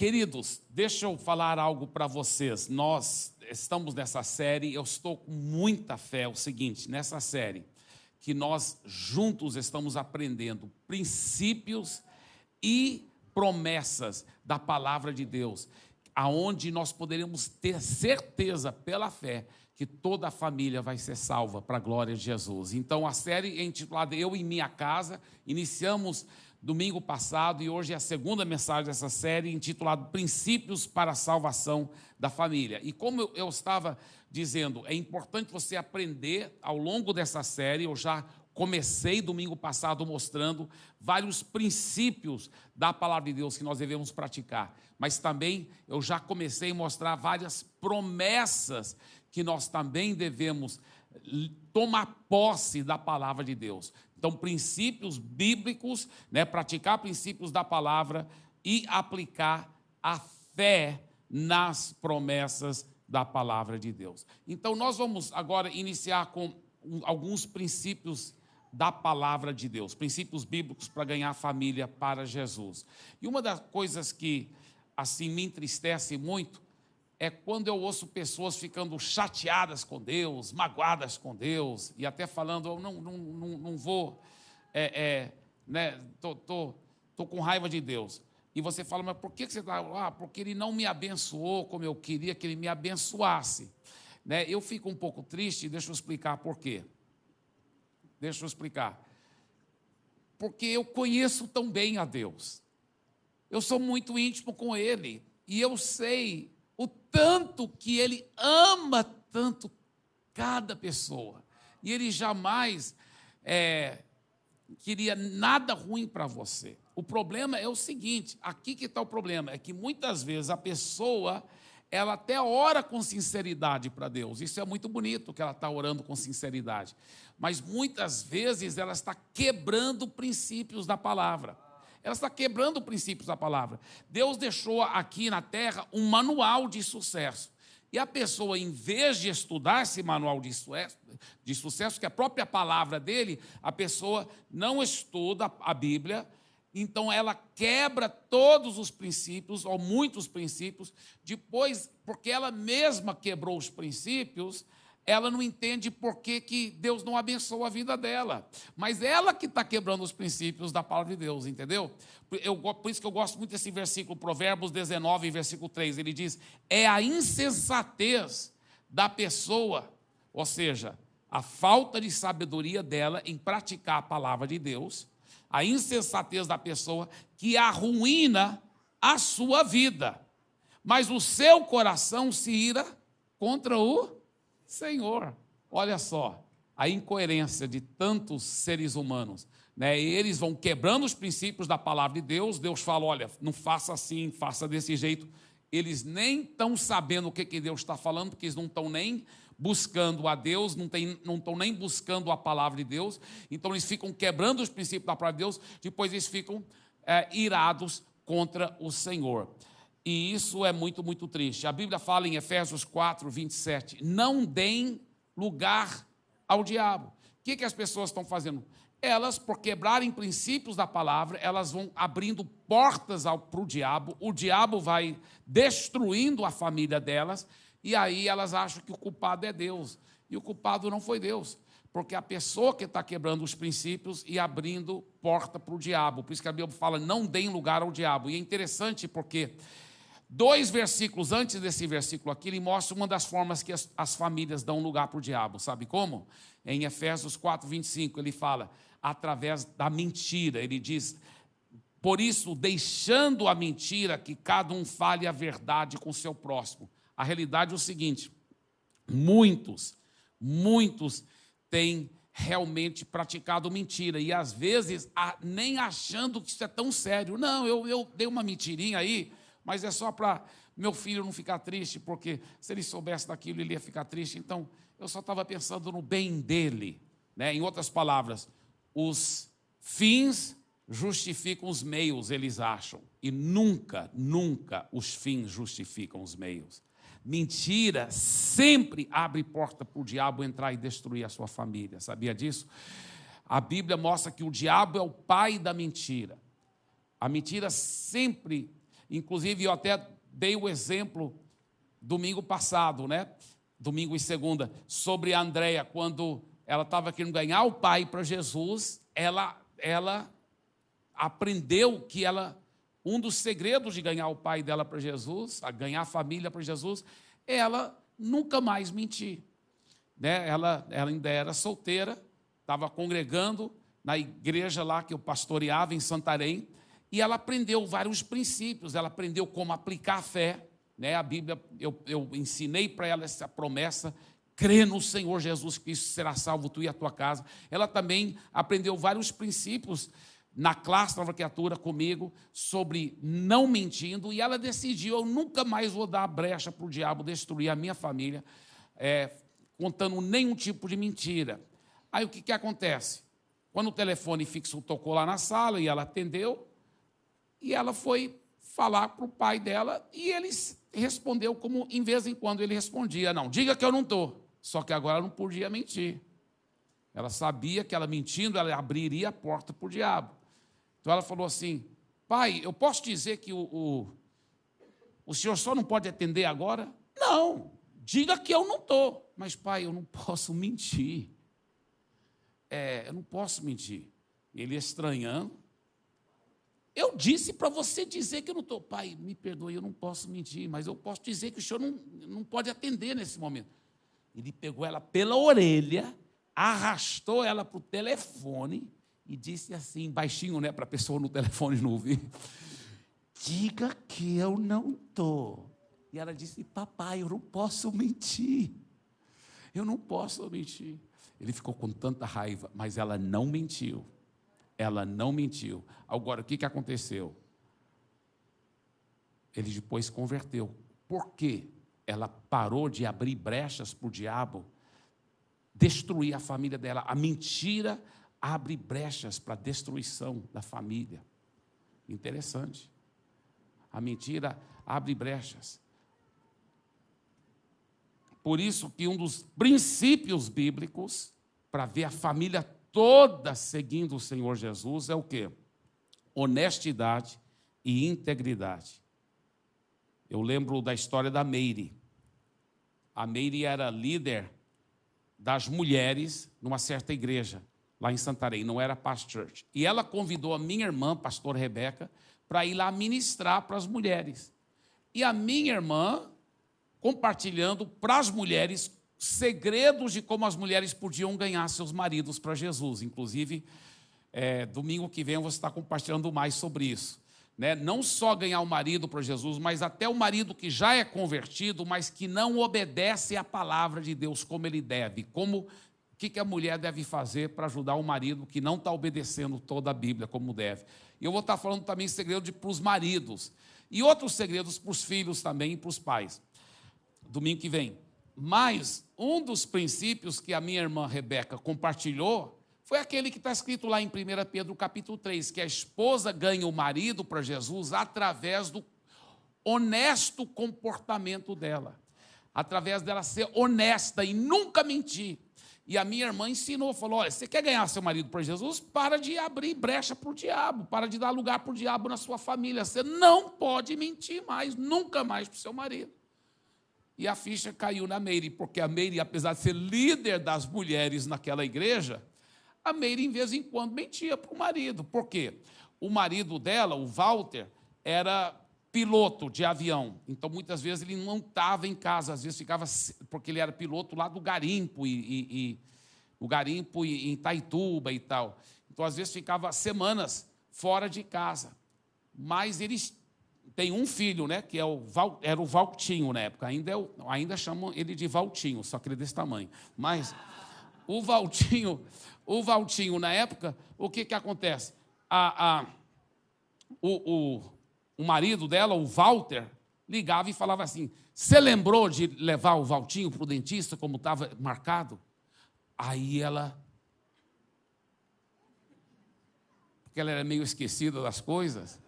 Queridos, deixa eu falar algo para vocês. Nós estamos nessa série, eu estou com muita fé. É o seguinte, nessa série, que nós juntos estamos aprendendo princípios e promessas da palavra de Deus, aonde nós poderemos ter certeza pela fé que toda a família vai ser salva para a glória de Jesus. Então a série é intitulada Eu em minha casa, iniciamos domingo passado e hoje é a segunda mensagem dessa série intitulada Princípios para a Salvação da Família. E como eu estava dizendo, é importante você aprender ao longo dessa série, eu já comecei domingo passado mostrando vários princípios da palavra de Deus que nós devemos praticar, mas também eu já comecei a mostrar várias promessas que nós também devemos tomar posse da palavra de Deus. Então, princípios bíblicos, né, praticar princípios da palavra e aplicar a fé nas promessas da palavra de Deus. Então, nós vamos agora iniciar com alguns princípios da palavra de Deus, princípios bíblicos para ganhar família para Jesus. E uma das coisas que assim me entristece muito é quando eu ouço pessoas ficando chateadas com Deus, magoadas com Deus, e até falando, eu não, não, não, não vou, é, é, né, tô, tô, tô com raiva de Deus. E você fala, mas por que você está lá? Ah, porque ele não me abençoou como eu queria que ele me abençoasse. Né? Eu fico um pouco triste, deixa eu explicar por quê. Deixa eu explicar. Porque eu conheço tão bem a Deus. Eu sou muito íntimo com Ele. E eu sei o tanto que ele ama tanto cada pessoa. E ele jamais é, queria nada ruim para você. O problema é o seguinte: aqui que está o problema, é que muitas vezes a pessoa ela até ora com sinceridade para Deus. Isso é muito bonito que ela está orando com sinceridade. Mas muitas vezes ela está quebrando princípios da palavra. Ela está quebrando princípios da palavra. Deus deixou aqui na terra um manual de sucesso. E a pessoa, em vez de estudar esse manual de sucesso, de sucesso, que é a própria palavra dele, a pessoa não estuda a Bíblia, então ela quebra todos os princípios, ou muitos princípios, depois, porque ela mesma quebrou os princípios, ela não entende por que, que Deus não abençoa a vida dela. Mas ela que está quebrando os princípios da palavra de Deus, entendeu? Eu, por isso que eu gosto muito desse versículo, Provérbios 19, versículo 3. Ele diz: É a insensatez da pessoa, ou seja, a falta de sabedoria dela em praticar a palavra de Deus, a insensatez da pessoa que arruína a sua vida. Mas o seu coração se ira contra o Senhor. Olha só a incoerência de tantos seres humanos. Né? eles vão quebrando os princípios da palavra de Deus. Deus fala: olha, não faça assim, faça desse jeito. Eles nem estão sabendo o que, que Deus está falando, porque eles não estão nem buscando a Deus, não, estão nem buscando a palavra de Deus. Então eles ficam quebrando os princípios da palavra de Deus, depois eles ficam é, irados contra o Senhor. E isso é muito, muito triste. A Bíblia fala em Efésios 4, 27, não deem lugar ao diabo. O que, que as pessoas estão fazendo? Elas, por quebrarem princípios da palavra, elas vão abrindo portas para o diabo, o diabo vai destruindo a família delas, e aí elas acham que o culpado é Deus. E o culpado não foi Deus, porque a pessoa que está quebrando os princípios e abrindo porta para o diabo. Por isso que a Bíblia fala: não deem lugar ao diabo. E é interessante porque Dois versículos antes desse versículo aqui, ele mostra uma das formas que as, as famílias dão lugar para o diabo. Sabe como? Em Efésios 4, 25, ele fala, através da mentira. Ele diz: Por isso, deixando a mentira, que cada um fale a verdade com seu próximo. A realidade é o seguinte: muitos, muitos têm realmente praticado mentira, e às vezes nem achando que isso é tão sério. Não, eu, eu dei uma mentirinha aí mas é só para meu filho não ficar triste, porque se ele soubesse daquilo, ele ia ficar triste. Então, eu só estava pensando no bem dele. Né? Em outras palavras, os fins justificam os meios, eles acham. E nunca, nunca os fins justificam os meios. Mentira sempre abre porta para o diabo entrar e destruir a sua família. Sabia disso? A Bíblia mostra que o diabo é o pai da mentira. A mentira sempre Inclusive, eu até dei o exemplo domingo passado, né? Domingo e segunda, sobre a Andréia, quando ela estava querendo ganhar o pai para Jesus, ela, ela aprendeu que ela um dos segredos de ganhar o pai dela para Jesus, a ganhar a família para Jesus, é ela nunca mais mentir. Né? Ela, ela ainda era solteira, estava congregando na igreja lá que eu pastoreava em Santarém, e ela aprendeu vários princípios, ela aprendeu como aplicar a fé. Né? A Bíblia, eu, eu ensinei para ela essa promessa, crê no Senhor Jesus Cristo, será salvo tu e a tua casa. Ela também aprendeu vários princípios na classe Nova Criatura comigo sobre não mentindo, e ela decidiu: eu nunca mais vou dar brecha para o diabo destruir a minha família, é, contando nenhum tipo de mentira. Aí o que, que acontece? Quando o telefone fixo tocou lá na sala e ela atendeu, e ela foi falar para o pai dela, e ele respondeu como, em vez em quando, ele respondia: Não, diga que eu não estou. Só que agora não podia mentir. Ela sabia que ela mentindo, ela abriria a porta para o diabo. Então ela falou assim: Pai, eu posso dizer que o, o, o senhor só não pode atender agora? Não, diga que eu não estou. Mas, pai, eu não posso mentir. É, eu não posso mentir. Ele estranhando. Eu disse para você dizer que eu não estou. Pai, me perdoe, eu não posso mentir, mas eu posso dizer que o senhor não, não pode atender nesse momento. Ele pegou ela pela orelha, arrastou ela para o telefone e disse assim, baixinho, né, para a pessoa no telefone não ouvir: Diga que eu não estou. E ela disse: Papai, eu não posso mentir. Eu não posso mentir. Ele ficou com tanta raiva, mas ela não mentiu. Ela não mentiu. Agora, o que, que aconteceu? Ele depois converteu. Por quê? Ela parou de abrir brechas para o diabo destruir a família dela. A mentira abre brechas para a destruição da família. Interessante. A mentira abre brechas. Por isso que um dos princípios bíblicos para ver a família toda seguindo o Senhor Jesus é o quê? Honestidade e integridade. Eu lembro da história da Meire. A Meire era líder das mulheres numa certa igreja lá em Santarém, não era Past Church. E ela convidou a minha irmã, pastor Rebeca, para ir lá ministrar para as mulheres. E a minha irmã, compartilhando para as mulheres segredos de como as mulheres podiam ganhar seus maridos para Jesus. Inclusive, é, domingo que vem eu vou estar compartilhando mais sobre isso. Né? Não só ganhar o marido para Jesus, mas até o marido que já é convertido, mas que não obedece à palavra de Deus como ele deve, como que, que a mulher deve fazer para ajudar o marido que não está obedecendo toda a Bíblia como deve. E eu vou estar falando também segredo para os maridos. E outros segredos para os filhos também e para os pais. Domingo que vem. Mas um dos princípios que a minha irmã Rebeca compartilhou foi aquele que está escrito lá em 1 Pedro capítulo 3, que a esposa ganha o marido para Jesus através do honesto comportamento dela. Através dela ser honesta e nunca mentir. E a minha irmã ensinou, falou: olha, você quer ganhar seu marido para Jesus? Para de abrir brecha para o diabo, para de dar lugar para o diabo na sua família. Você não pode mentir mais, nunca mais para o seu marido. E a ficha caiu na Meire, porque a Meire, apesar de ser líder das mulheres naquela igreja, a Meire, em vez em quando, mentia para o marido. Por quê? O marido dela, o Walter, era piloto de avião. Então, muitas vezes, ele não estava em casa, às vezes ficava, porque ele era piloto lá do garimpo, e, e, e o garimpo em Itaituba e tal. Então, às vezes, ficava semanas fora de casa. Mas eles têm um filho, né, que é o Val, era o Valtinho na época, ainda, é o, ainda chamam ele de Valtinho, só que ele é desse tamanho. Mas o Valtinho, o Valtinho na época, o que, que acontece? A, a, o, o o marido dela, o Walter, ligava e falava assim: Você lembrou de levar o Valtinho para o dentista, como estava marcado? Aí ela. Porque ela era meio esquecida das coisas.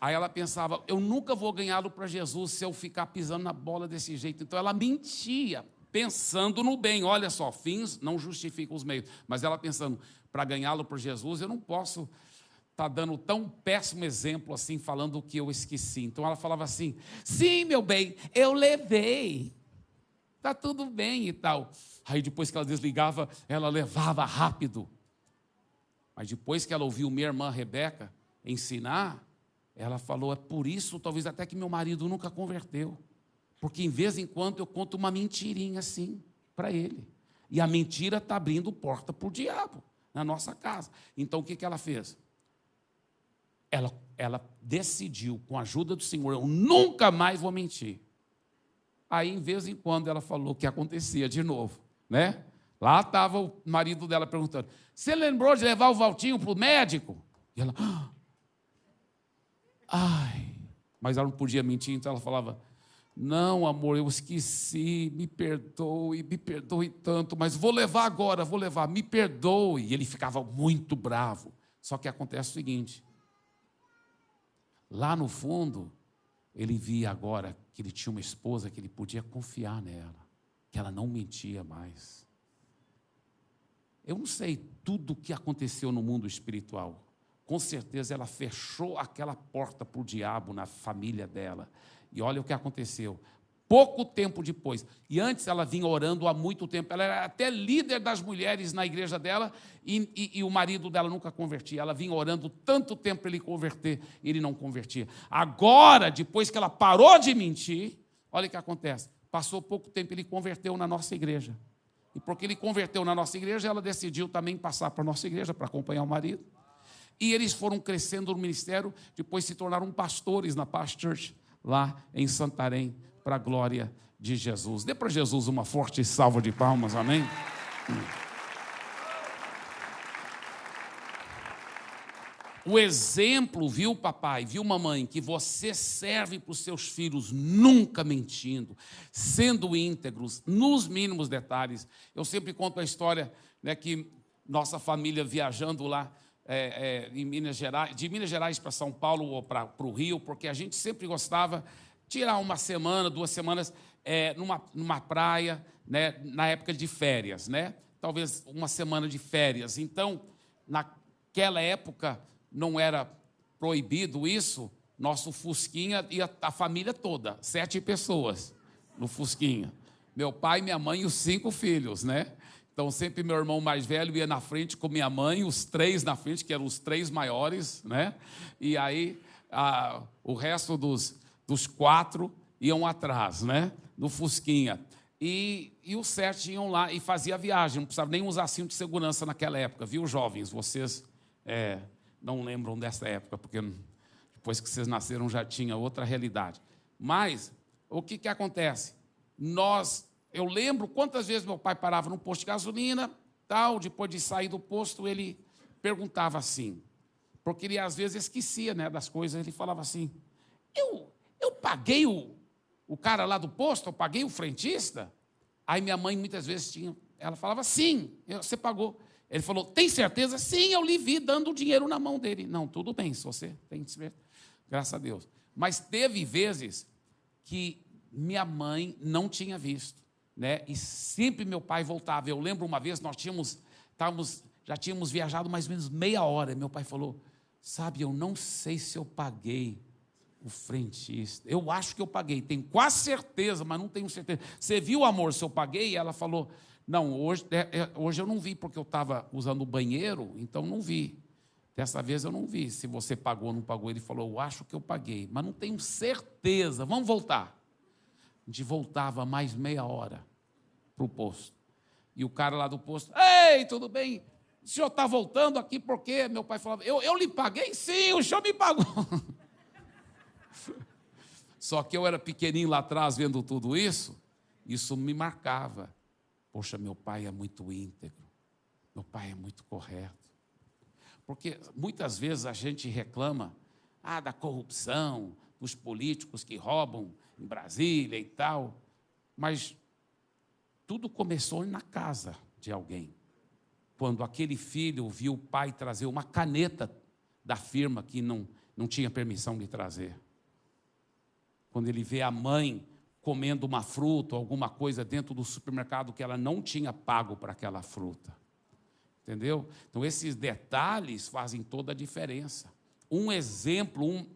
Aí ela pensava: Eu nunca vou ganhá-lo para Jesus se eu ficar pisando na bola desse jeito. Então ela mentia, pensando no bem. Olha só, fins não justificam os meios. Mas ela pensando: Para ganhá-lo para Jesus, eu não posso está dando tão péssimo exemplo assim, falando o que eu esqueci. Então ela falava assim: sim, meu bem, eu levei. Está tudo bem e tal. Aí depois que ela desligava, ela levava rápido. Mas depois que ela ouviu minha irmã Rebeca ensinar, ela falou: é por isso, talvez até que meu marido nunca converteu. Porque em vez em quando eu conto uma mentirinha assim para ele. E a mentira está abrindo porta para o diabo na nossa casa. Então o que, que ela fez? ela, ela decidiu, com a ajuda do Senhor, eu nunca mais vou mentir. Aí, em vez em quando, ela falou que acontecia de novo, né? Lá estava o marido dela perguntando: Você lembrou de levar o Valtinho para o médico? E ela, ah, ai, mas ela não podia mentir, então ela falava: Não, amor, eu esqueci, me perdoe, me perdoe tanto, mas vou levar agora, vou levar, me perdoe. E ele ficava muito bravo. Só que acontece o seguinte: Lá no fundo, ele via agora que ele tinha uma esposa que ele podia confiar nela, que ela não mentia mais. Eu não sei tudo o que aconteceu no mundo espiritual. Com certeza ela fechou aquela porta para o diabo na família dela. E olha o que aconteceu pouco tempo depois. E antes ela vinha orando há muito tempo. Ela era até líder das mulheres na igreja dela e, e, e o marido dela nunca convertia. Ela vinha orando tanto tempo para ele converter ele não convertia. Agora, depois que ela parou de mentir, olha o que acontece. Passou pouco tempo, ele converteu na nossa igreja. E porque ele converteu na nossa igreja, ela decidiu também passar para a nossa igreja para acompanhar o marido. E eles foram crescendo no ministério, depois se tornaram pastores na Past Church, lá em Santarém para a glória de Jesus. Dê para Jesus uma forte salva de palmas, amém? O exemplo, viu, papai, viu, mamãe, que você serve para os seus filhos nunca mentindo, sendo íntegros, nos mínimos detalhes. Eu sempre conto a história né, que nossa família viajando lá é, é, em Minas Gerais, de Minas Gerais para São Paulo ou para o Rio, porque a gente sempre gostava tirar uma semana, duas semanas é, numa, numa praia, né, na época de férias, né? Talvez uma semana de férias. Então, naquela época, não era proibido isso, nosso Fusquinha e a, a família toda, sete pessoas no Fusquinha. Meu pai, minha mãe e os cinco filhos, né? Então, sempre meu irmão mais velho ia na frente com minha mãe, os três na frente, que eram os três maiores, né? E aí, a, o resto dos, dos quatro iam atrás, né? No Fusquinha. E, e os sete iam lá e fazia a viagem, não precisava nem usar cinto de segurança naquela época, viu, jovens? Vocês é, não lembram dessa época, porque depois que vocês nasceram já tinha outra realidade. Mas, o que, que acontece? Nós, eu lembro quantas vezes meu pai parava no posto de gasolina, tal, depois de sair do posto, ele perguntava assim, porque ele às vezes esquecia né, das coisas, ele falava assim, eu, eu paguei o, o cara lá do posto, eu paguei o frentista. Aí minha mãe muitas vezes tinha, ela falava, sim, você pagou. Ele falou, tem certeza? Sim, eu lhe vi dando o dinheiro na mão dele. Não, tudo bem, se você tem certeza. Graças a Deus. Mas teve vezes que minha mãe não tinha visto. Né? E sempre meu pai voltava. Eu lembro uma vez, nós tínhamos, estávamos, já tínhamos viajado mais ou menos meia hora. Meu pai falou: Sabe, eu não sei se eu paguei o frentista. Eu acho que eu paguei, tenho quase certeza, mas não tenho certeza. Você viu, amor, se eu paguei? E ela falou: Não, hoje, é, é, hoje eu não vi, porque eu estava usando o banheiro, então não vi. Dessa vez eu não vi se você pagou ou não pagou. Ele falou: Eu acho que eu paguei, mas não tenho certeza. Vamos voltar. A gente voltava mais meia hora para o posto. E o cara lá do posto: Ei, tudo bem? O senhor está voltando aqui porque meu pai falava: eu, eu lhe paguei? Sim, o senhor me pagou. Só que eu era pequenininho lá atrás vendo tudo isso, isso me marcava. Poxa, meu pai é muito íntegro, meu pai é muito correto. Porque muitas vezes a gente reclama ah, da corrupção, dos políticos que roubam em Brasília e tal, mas tudo começou na casa de alguém. Quando aquele filho viu o pai trazer uma caneta da firma que não, não tinha permissão de trazer quando ele vê a mãe comendo uma fruta ou alguma coisa dentro do supermercado que ela não tinha pago para aquela fruta. Entendeu? Então, esses detalhes fazem toda a diferença. Um exemplo, um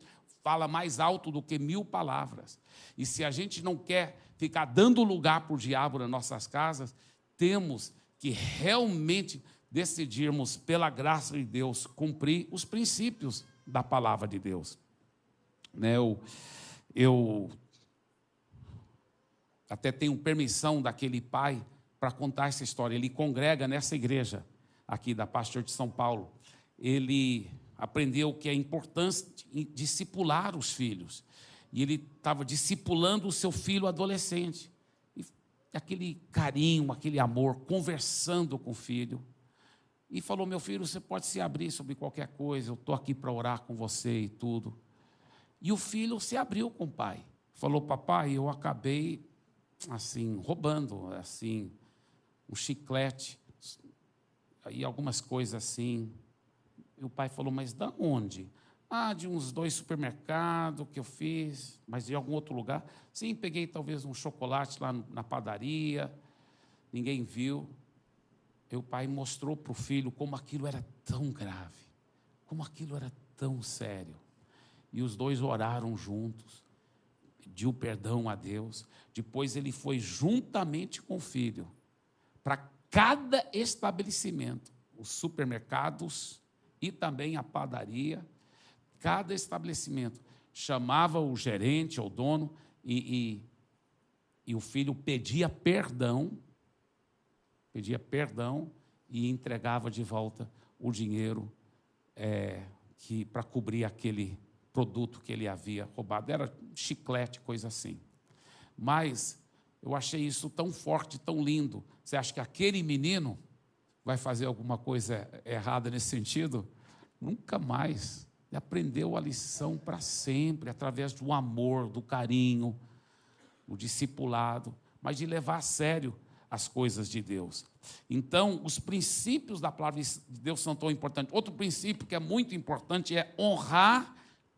fala mais alto do que mil palavras. E se a gente não quer ficar dando lugar para o diabo nas nossas casas, temos que realmente decidirmos, pela graça de Deus, cumprir os princípios da palavra de Deus. Né, eu, eu até tenho permissão daquele pai para contar essa história. Ele congrega nessa igreja aqui da Pastor de São Paulo. Ele aprendeu que é importante discipular os filhos. E ele estava discipulando o seu filho adolescente. E aquele carinho, aquele amor, conversando com o filho. E falou: Meu filho, você pode se abrir sobre qualquer coisa, eu estou aqui para orar com você e tudo. E o filho se abriu com o pai. Falou: Papai, eu acabei assim, roubando, assim, um chiclete e algumas coisas assim. E o pai falou: Mas da onde? Ah, de uns dois supermercados que eu fiz, mas de algum outro lugar. Sim, peguei talvez um chocolate lá na padaria, ninguém viu. E o pai mostrou para o filho como aquilo era tão grave, como aquilo era tão sério. E os dois oraram juntos, pediu perdão a Deus. Depois ele foi juntamente com o filho para cada estabelecimento, os supermercados e também a padaria Cada estabelecimento chamava o gerente ou dono e, e, e o filho pedia perdão, pedia perdão e entregava de volta o dinheiro é, que para cobrir aquele produto que ele havia roubado. Era chiclete, coisa assim. Mas eu achei isso tão forte, tão lindo. Você acha que aquele menino vai fazer alguma coisa errada nesse sentido? Nunca mais. Ele aprendeu a lição para sempre, através do amor, do carinho, o discipulado, mas de levar a sério as coisas de Deus. Então, os princípios da palavra de Deus são tão importantes. Outro princípio que é muito importante é honrar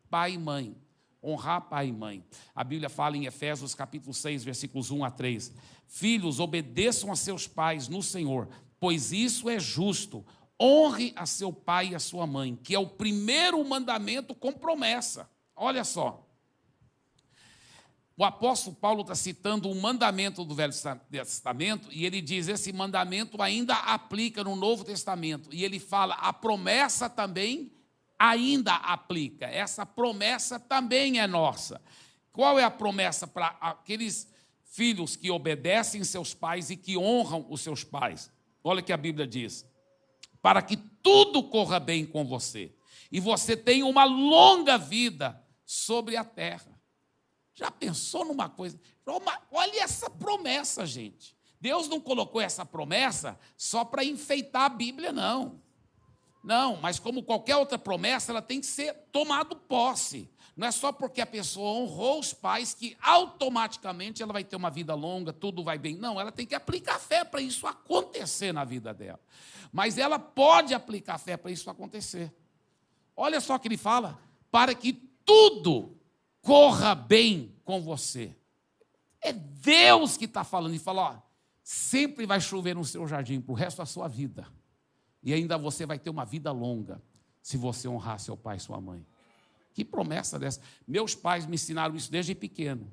pai e mãe. Honrar pai e mãe. A Bíblia fala em Efésios capítulo 6, versículos 1 a 3. Filhos, obedeçam a seus pais no Senhor, pois isso é justo. Honre a seu pai e a sua mãe, que é o primeiro mandamento com promessa. Olha só. O apóstolo Paulo está citando um mandamento do Velho Testamento e ele diz: esse mandamento ainda aplica no Novo Testamento. E ele fala: a promessa também ainda aplica. Essa promessa também é nossa. Qual é a promessa para aqueles filhos que obedecem seus pais e que honram os seus pais? Olha o que a Bíblia diz para que tudo corra bem com você e você tenha uma longa vida sobre a terra. Já pensou numa coisa? Olha essa promessa, gente. Deus não colocou essa promessa só para enfeitar a Bíblia, não. Não, mas como qualquer outra promessa, ela tem que ser tomada posse. Não é só porque a pessoa honrou os pais que automaticamente ela vai ter uma vida longa, tudo vai bem. Não, ela tem que aplicar fé para isso acontecer na vida dela. Mas ela pode aplicar fé para isso acontecer. Olha só o que ele fala: para que tudo corra bem com você. É Deus que está falando e fala: ó, sempre vai chover no seu jardim para o resto da sua vida. E ainda você vai ter uma vida longa se você honrar seu pai e sua mãe. Que promessa dessa? Meus pais me ensinaram isso desde pequeno.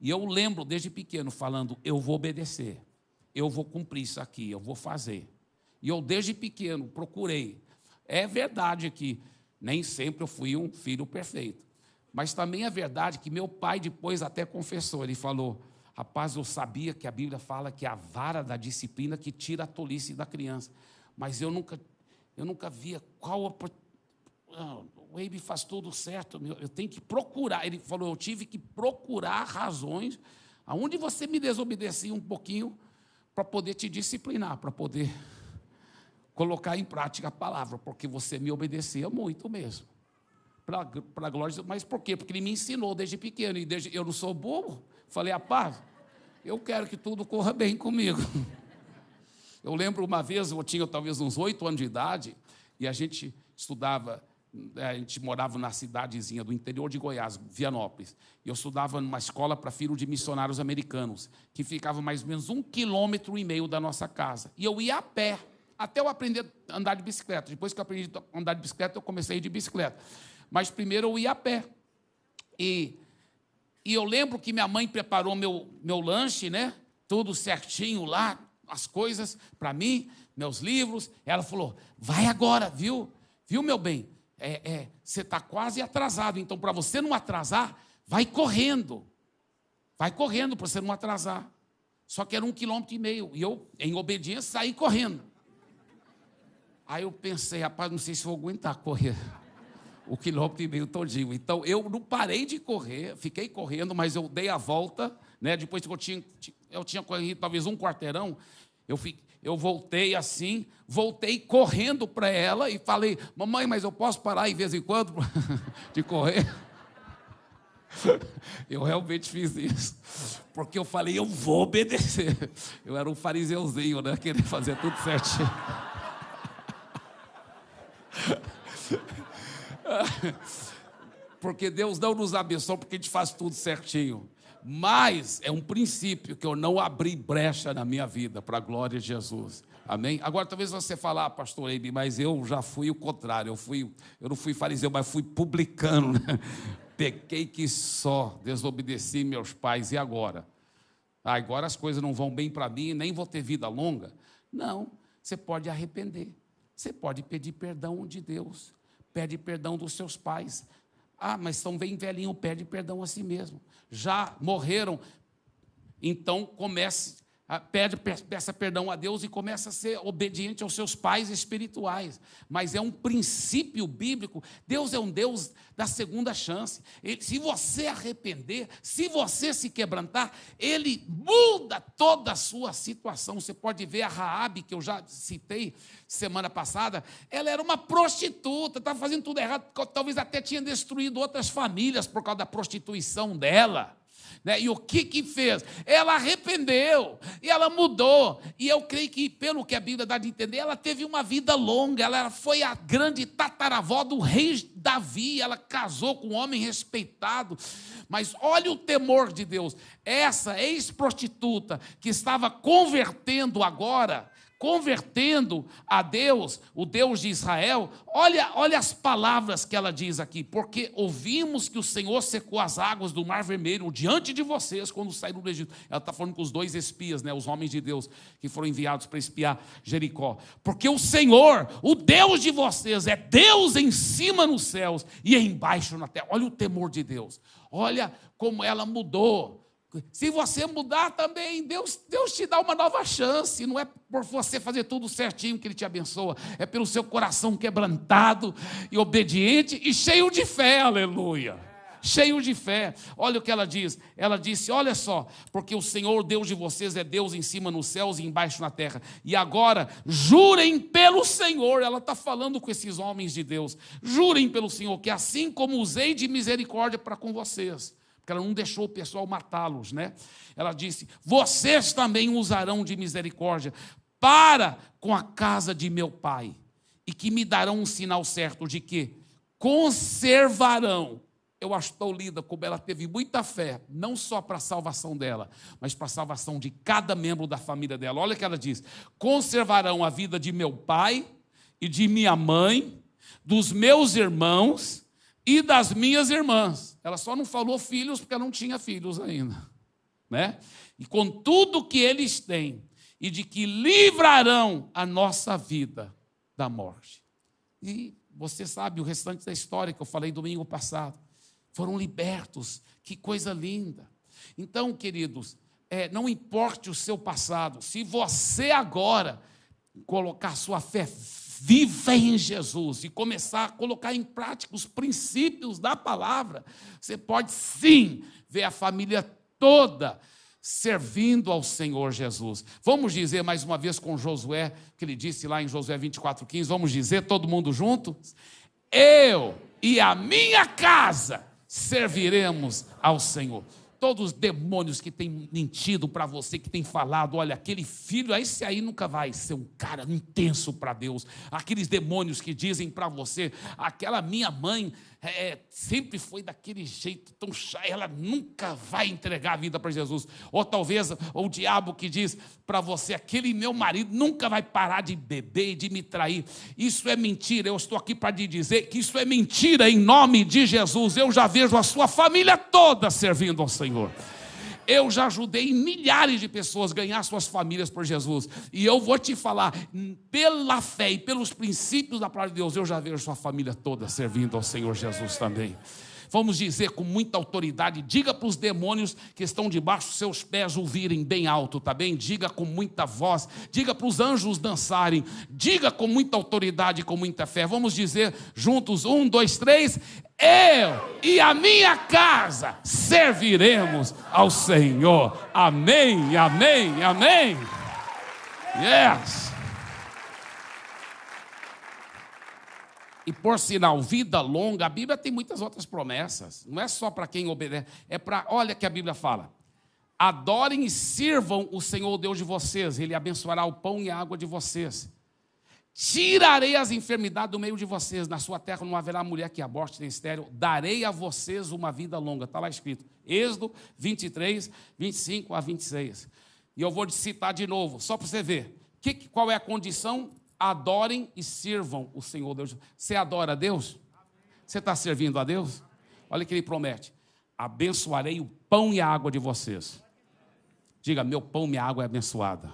E eu lembro desde pequeno falando: eu vou obedecer, eu vou cumprir isso aqui, eu vou fazer. E eu, desde pequeno, procurei. É verdade que nem sempre eu fui um filho perfeito. Mas também é verdade que meu pai depois até confessou. Ele falou: Rapaz, eu sabia que a Bíblia fala que é a vara da disciplina que tira a tolice da criança. Mas eu nunca, eu nunca via qual Ah, o Abe faz tudo certo, eu tenho que procurar. Ele falou: Eu tive que procurar razões aonde você me desobedecia um pouquinho para poder te disciplinar, para poder colocar em prática a palavra, porque você me obedecia muito mesmo. Para a glória, mas por quê? Porque ele me ensinou desde pequeno, e desde, eu não sou bobo. Falei, rapaz, eu quero que tudo corra bem comigo. Eu lembro uma vez, eu tinha talvez uns oito anos de idade, e a gente estudava, a gente morava na cidadezinha do interior de Goiás, Vianópolis. E eu estudava numa escola para filhos de missionários americanos, que ficava mais ou menos um quilômetro e meio da nossa casa. E eu ia a pé até eu aprender a andar de bicicleta. Depois que eu aprendi a andar de bicicleta, eu comecei a ir de bicicleta. Mas primeiro eu ia a pé. E, e eu lembro que minha mãe preparou meu, meu lanche, né? Tudo certinho lá, as coisas para mim, meus livros. Ela falou: vai agora, viu? Viu, meu bem? É, é, você está quase atrasado. Então, para você não atrasar, vai correndo. Vai correndo para você não atrasar. Só que era um quilômetro e meio. E eu, em obediência, saí correndo. Aí eu pensei, rapaz, não sei se vou aguentar correr o quilômetro e meio todinho. Então eu não parei de correr, fiquei correndo, mas eu dei a volta, né? Depois que eu tinha, eu tinha corrido talvez um quarteirão, eu, fiquei, eu voltei assim, voltei correndo para ela e falei, mamãe, mas eu posso parar de vez em quando de correr? Eu realmente fiz isso, porque eu falei, eu vou obedecer. Eu era um fariseuzinho, né? Querer fazer tudo certinho. Porque Deus não nos abençoa porque a gente faz tudo certinho. Mas é um princípio que eu não abri brecha na minha vida, para a glória de Jesus. Amém? Agora, talvez você falar, ah, pastor Eibe, mas eu já fui o contrário. Eu, fui, eu não fui fariseu, mas fui publicano. Né? Pequei que só, desobedeci meus pais, e agora? Ah, agora as coisas não vão bem para mim, nem vou ter vida longa. Não, você pode arrepender. Você pode pedir perdão de Deus pede perdão dos seus pais. Ah, mas estão bem velhinho, pede perdão a si mesmo. Já morreram, então comece pede, peça perdão a Deus e começa a ser obediente aos seus pais espirituais. Mas é um princípio bíblico. Deus é um Deus da segunda chance. Ele, se você arrepender, se você se quebrantar, Ele muda toda a sua situação. Você pode ver a Raabe, que eu já citei semana passada, ela era uma prostituta, estava fazendo tudo errado, talvez até tinha destruído outras famílias por causa da prostituição dela. Né? E o que que fez? Ela arrependeu e ela mudou. E eu creio que, pelo que a Bíblia dá de entender, ela teve uma vida longa. Ela foi a grande tataravó do rei Davi. Ela casou com um homem respeitado. Mas olha o temor de Deus. Essa ex-prostituta que estava convertendo agora, convertendo a Deus, o Deus de Israel, olha, olha as palavras que ela diz aqui, porque ouvimos que o Senhor secou as águas do Mar Vermelho diante de vocês quando saíram do Egito. Ela está falando com os dois espias, né, os homens de Deus que foram enviados para espiar Jericó. Porque o Senhor, o Deus de vocês, é Deus em cima nos céus e embaixo na terra. Olha o temor de Deus. Olha como ela mudou. Se você mudar também, Deus, Deus te dá uma nova chance. Não é por você fazer tudo certinho que Ele te abençoa, é pelo seu coração quebrantado e obediente e cheio de fé, aleluia. Cheio de fé. Olha o que ela diz. Ela disse: Olha só, porque o Senhor Deus de vocês é Deus em cima nos céus e embaixo na terra. E agora, jurem pelo Senhor. Ela está falando com esses homens de Deus. Jurem pelo Senhor, que assim como usei de misericórdia para com vocês porque ela não deixou o pessoal matá-los, né? Ela disse: Vocês também usarão de misericórdia para com a casa de meu pai, e que me darão um sinal certo de que conservarão. Eu acho tão linda como ela teve muita fé, não só para a salvação dela, mas para a salvação de cada membro da família dela. Olha o que ela diz: conservarão a vida de meu pai e de minha mãe, dos meus irmãos e das minhas irmãs. Ela só não falou filhos porque ela não tinha filhos ainda, né? E com tudo que eles têm e de que livrarão a nossa vida da morte. E você sabe o restante da história que eu falei domingo passado. Foram libertos, que coisa linda. Então, queridos, é, não importe o seu passado, se você agora colocar sua fé viva em Jesus e começar a colocar em prática os princípios da palavra, você pode sim ver a família toda servindo ao Senhor Jesus. Vamos dizer mais uma vez com Josué, que ele disse lá em Josué 24:15, vamos dizer todo mundo junto? Eu e a minha casa serviremos ao Senhor. Todos os demônios que têm mentido para você, que têm falado, olha, aquele filho, esse aí nunca vai ser um cara intenso para Deus. Aqueles demônios que dizem para você, aquela minha mãe é, sempre foi daquele jeito tão chato, ela nunca vai entregar a vida para Jesus. Ou talvez o diabo que diz para você, aquele meu marido nunca vai parar de beber e de me trair. Isso é mentira, eu estou aqui para te dizer que isso é mentira em nome de Jesus. Eu já vejo a sua família toda servindo ao Senhor. Eu já ajudei milhares de pessoas a ganhar suas famílias por Jesus. E eu vou te falar, pela fé e pelos princípios da palavra de Deus, eu já vejo sua família toda servindo ao Senhor Jesus também. Vamos dizer com muita autoridade, diga para os demônios que estão debaixo dos seus pés ouvirem bem alto, tá bem? Diga com muita voz, diga para os anjos dançarem, diga com muita autoridade, com muita fé. Vamos dizer juntos: um, dois, três eu e a minha casa serviremos ao Senhor. Amém, amém, amém. Yes. E por sinal, vida longa, a Bíblia tem muitas outras promessas. Não é só para quem obedece, é para, olha que a Bíblia fala. Adorem e sirvam o Senhor Deus de vocês, ele abençoará o pão e a água de vocês. Tirarei as enfermidades do meio de vocês. Na sua terra não haverá mulher que aborte nem estéreo. Darei a vocês uma vida longa. Está lá escrito. Êxodo 23, 25 a 26. E eu vou citar de novo, só para você ver. Que, qual é a condição? Adorem e sirvam o Senhor Deus. Você adora a Deus? Você está servindo a Deus? Olha o que ele promete: abençoarei o pão e a água de vocês. Diga, meu pão minha água é abençoada.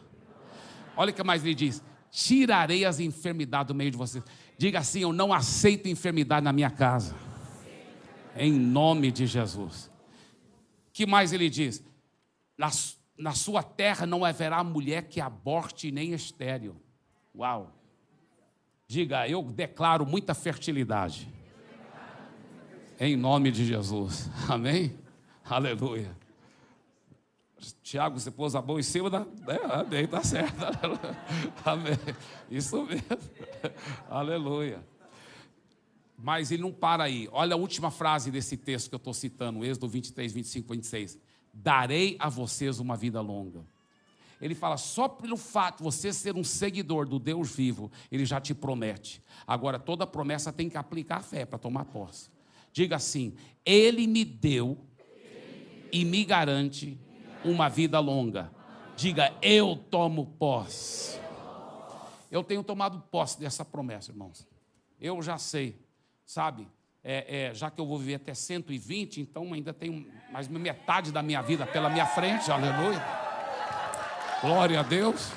Olha o que mais ele diz: tirarei as enfermidades do meio de vocês. Diga assim: Eu não aceito enfermidade na minha casa. Em nome de Jesus. que mais ele diz? Na, na sua terra não haverá mulher que aborte nem estéreo. Uau! Diga, eu declaro muita fertilidade. Em nome de Jesus. Amém? Aleluia. Tiago, você pôs a mão em cima da. É, amém, tá certo. Amém. Isso mesmo. Aleluia. Mas ele não para aí. Olha a última frase desse texto que eu estou citando, Êxodo 23, 25, 26. Darei a vocês uma vida longa. Ele fala, só pelo fato de você ser um seguidor do Deus vivo, ele já te promete. Agora, toda promessa tem que aplicar a fé para tomar posse. Diga assim: Ele me deu e me garante uma vida longa. Diga, eu tomo posse. Eu tenho tomado posse dessa promessa, irmãos. Eu já sei, sabe? É, é, já que eu vou viver até 120, então ainda tenho mais metade da minha vida pela minha frente, aleluia. Glória a Deus.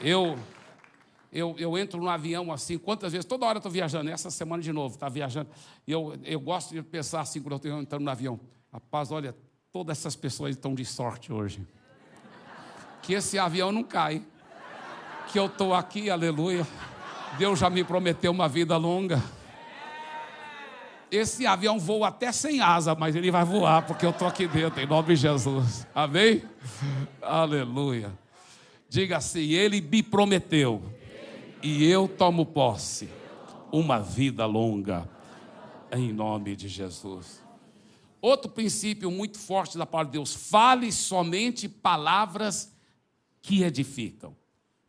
Eu, eu, eu entro no avião assim, quantas vezes, toda hora eu estou viajando, essa semana de novo, está viajando, e eu, eu gosto de pensar assim quando eu estou entrando no avião. Rapaz, olha, todas essas pessoas estão de sorte hoje. Que esse avião não cai. Que eu estou aqui, aleluia. Deus já me prometeu uma vida longa. Esse avião voa até sem asa, mas ele vai voar porque eu estou aqui dentro, em nome de Jesus. Amém? Aleluia. Diga assim: Ele me prometeu, e eu tomo posse, uma vida longa, em nome de Jesus. Outro princípio muito forte da palavra de Deus: fale somente palavras que edificam.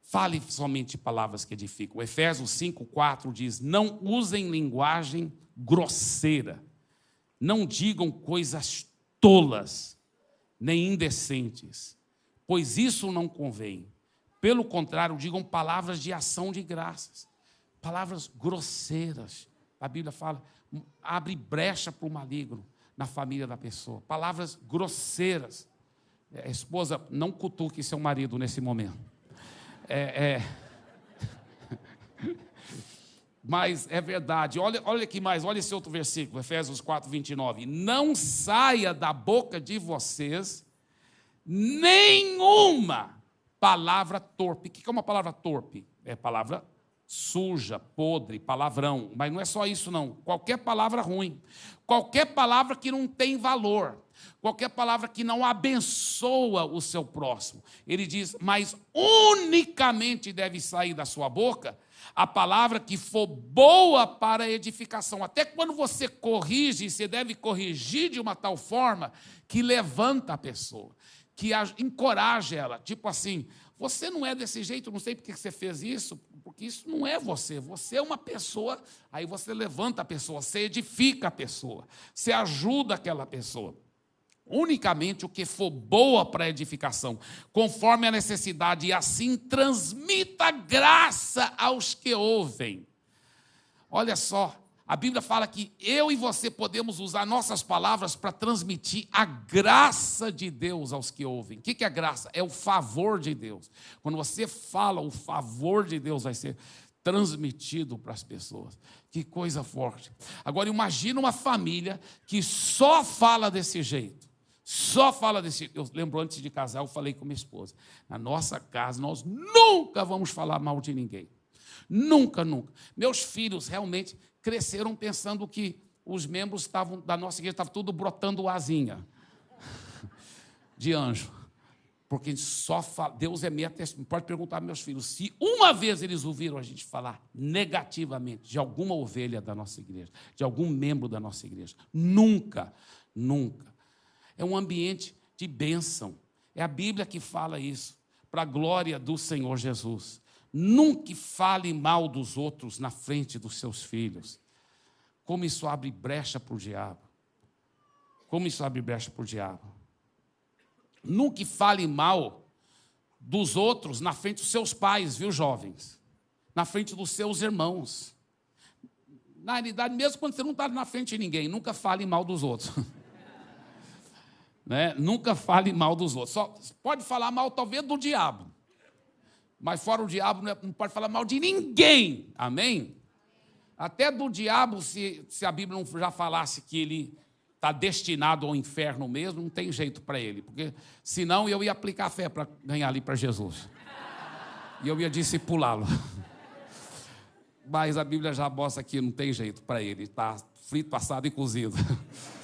Fale somente palavras que edificam. Efésios 5, 4 diz: Não usem linguagem grosseira, não digam coisas tolas, nem indecentes, pois isso não convém. Pelo contrário, digam palavras de ação de graças, palavras grosseiras. A Bíblia fala: abre brecha para o maligno na família da pessoa. Palavras grosseiras. A é, esposa, não cutuque seu marido nesse momento. É, é... Mas é verdade. Olha, olha aqui mais, olha esse outro versículo, Efésios 4, 29. Não saia da boca de vocês nenhuma palavra torpe. O que é uma palavra torpe? É palavra suja, podre, palavrão. Mas não é só isso, não. Qualquer palavra ruim. Qualquer palavra que não tem valor. qualquer palavra que não abençoa o seu próximo. Ele diz, mas unicamente deve sair da sua boca a palavra que for boa para a edificação. Até quando você corrige, você deve corrigir de uma tal forma que levanta a pessoa, que encoraja ela. Tipo assim, você não é desse jeito, não sei porque você fez isso, porque isso não é você. Você é uma pessoa, aí você levanta a pessoa, você edifica a pessoa, você ajuda aquela pessoa unicamente o que for boa para edificação, conforme a necessidade, e assim transmita graça aos que ouvem. Olha só, a Bíblia fala que eu e você podemos usar nossas palavras para transmitir a graça de Deus aos que ouvem. O que é graça? É o favor de Deus. Quando você fala, o favor de Deus vai ser transmitido para as pessoas. Que coisa forte. Agora imagina uma família que só fala desse jeito. Só fala desse. Eu lembro antes de casar, eu falei com minha esposa: na nossa casa nós nunca vamos falar mal de ninguém. Nunca, nunca. Meus filhos realmente cresceram pensando que os membros estavam da nossa igreja estavam tudo brotando asinha de anjo. Porque só fala, Deus é minha testemunha. Pode perguntar meus filhos se uma vez eles ouviram a gente falar negativamente de alguma ovelha da nossa igreja, de algum membro da nossa igreja. Nunca, nunca é um ambiente de bênção. É a Bíblia que fala isso, para a glória do Senhor Jesus. Nunca fale mal dos outros na frente dos seus filhos. Como isso abre brecha para o diabo. Como isso abre brecha para o diabo. Nunca fale mal dos outros na frente dos seus pais, viu, jovens? Na frente dos seus irmãos. Na realidade, mesmo quando você não está na frente de ninguém, nunca fale mal dos outros. Né? Nunca fale mal dos outros. Só pode falar mal, talvez, do diabo. Mas fora o diabo, é, não pode falar mal de ninguém. Amém? Até do diabo, se, se a Bíblia não já falasse que ele está destinado ao inferno mesmo, não tem jeito para ele. Porque senão eu ia aplicar fé para ganhar ali para Jesus. E eu ia discipulá-lo. Mas a Bíblia já mostra que não tem jeito para ele. Está frito, assado e cozido.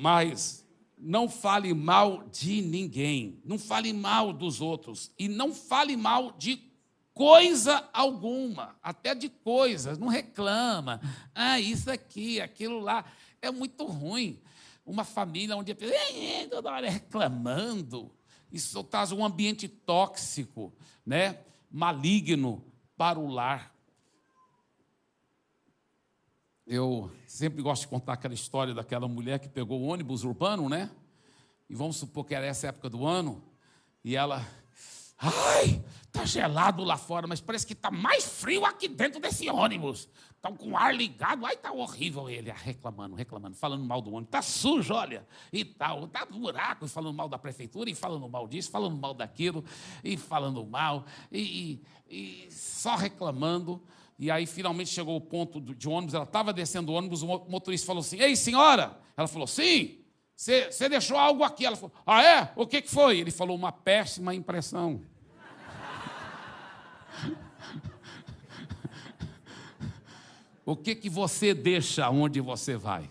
Mas não fale mal de ninguém, não fale mal dos outros e não fale mal de coisa alguma, até de coisas, não reclama. Ah, isso aqui, aquilo lá, é muito ruim. Uma família onde a pessoa toda hora reclamando, isso traz um ambiente tóxico, né? maligno para o lar. Eu sempre gosto de contar aquela história daquela mulher que pegou o ônibus urbano, né? E vamos supor que era essa época do ano, e ela, ai, tá gelado lá fora, mas parece que tá mais frio aqui dentro desse ônibus. Estão com o ar ligado, ai, tá horrível ele, reclamando, reclamando, falando mal do ônibus, tá sujo, olha, e tal, tá buraco, e falando mal da prefeitura, e falando mal disso, falando mal daquilo, e falando mal, e, e, e só reclamando. E aí finalmente chegou o ponto de ônibus, ela estava descendo o ônibus, o motorista falou assim: Ei, senhora! Ela falou: Sim, você deixou algo aqui. Ela falou: Ah, é? O que, que foi? Ele falou: Uma péssima impressão. o que, que você deixa onde você vai?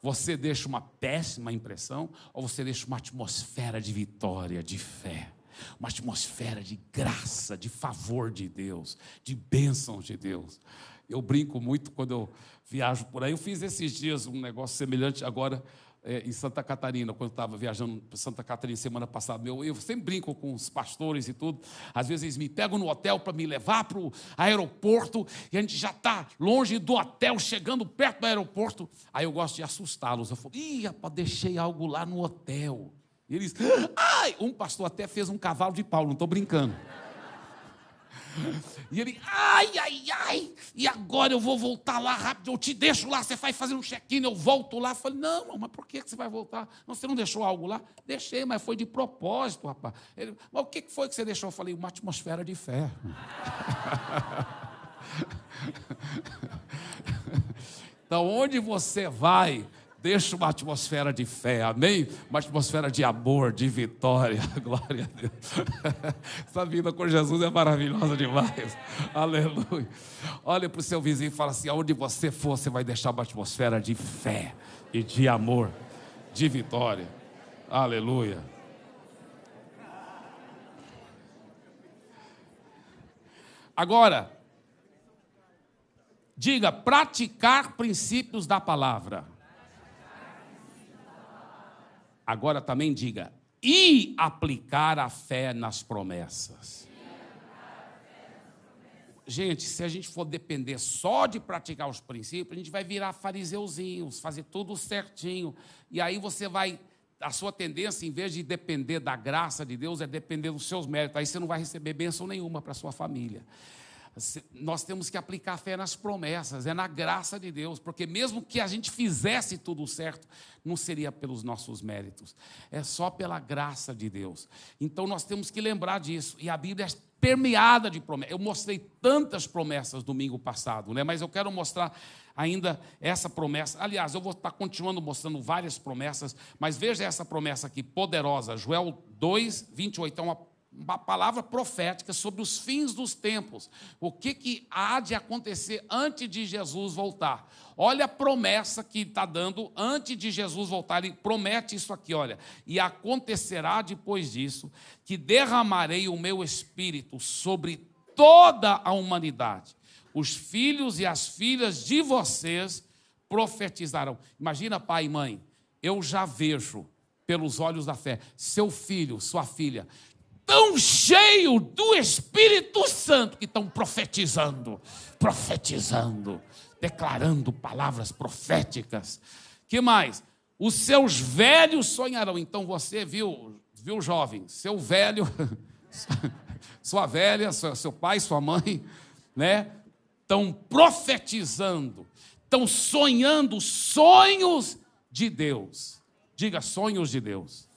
Você deixa uma péssima impressão ou você deixa uma atmosfera de vitória, de fé? Uma atmosfera de graça, de favor de Deus, de bênçãos de Deus. Eu brinco muito quando eu viajo por aí. Eu fiz esses dias um negócio semelhante agora é, em Santa Catarina, quando eu estava viajando para Santa Catarina semana passada. Eu, eu sempre brinco com os pastores e tudo. Às vezes eles me pegam no hotel para me levar para o aeroporto e a gente já está longe do hotel, chegando perto do aeroporto. Aí eu gosto de assustá-los. Eu falo, ih, rapaz, deixei algo lá no hotel. Eles, ai, um pastor até fez um cavalo de pau, não estou brincando. E ele, ai, ai, ai, e agora eu vou voltar lá rápido, eu te deixo lá, você vai fazer um check-in, eu volto lá. Eu falei, não, mas por que você vai voltar? Não, você não deixou algo lá? Deixei, mas foi de propósito, rapaz. Ele, mas o que foi que você deixou? Eu falei, uma atmosfera de fé. então, onde você vai, Deixa uma atmosfera de fé, amém? Uma atmosfera de amor, de vitória. Glória a Deus. Essa vida com Jesus é maravilhosa demais. Aleluia. Olha para o seu vizinho e fala assim: aonde você for, você vai deixar uma atmosfera de fé e de amor, de vitória. Aleluia. Agora, diga praticar princípios da palavra. Agora também diga e aplicar a fé nas promessas. Gente, se a gente for depender só de praticar os princípios, a gente vai virar fariseuzinhos, fazer tudo certinho. E aí você vai a sua tendência, em vez de depender da graça de Deus, é depender dos seus méritos. Aí você não vai receber bênção nenhuma para a sua família. Nós temos que aplicar fé nas promessas, é na graça de Deus, porque mesmo que a gente fizesse tudo certo, não seria pelos nossos méritos, é só pela graça de Deus. Então nós temos que lembrar disso, e a Bíblia é permeada de promessas. Eu mostrei tantas promessas domingo passado, né? mas eu quero mostrar ainda essa promessa. Aliás, eu vou estar continuando mostrando várias promessas, mas veja essa promessa aqui, poderosa. Joel 2, 28. É uma, uma palavra profética sobre os fins dos tempos. O que, que há de acontecer antes de Jesus voltar. Olha a promessa que está dando antes de Jesus voltar. Ele promete isso aqui, olha. E acontecerá depois disso que derramarei o meu espírito sobre toda a humanidade os filhos e as filhas de vocês profetizarão. Imagina, pai e mãe, eu já vejo pelos olhos da fé, seu filho, sua filha, tão cheio do Espírito Santo que estão profetizando, profetizando, declarando palavras proféticas. Que mais? Os seus velhos sonharão. Então você viu, viu jovem, seu velho, sua velha, seu pai, sua mãe, né? estão profetizando, estão sonhando sonhos de Deus. Diga sonhos de Deus.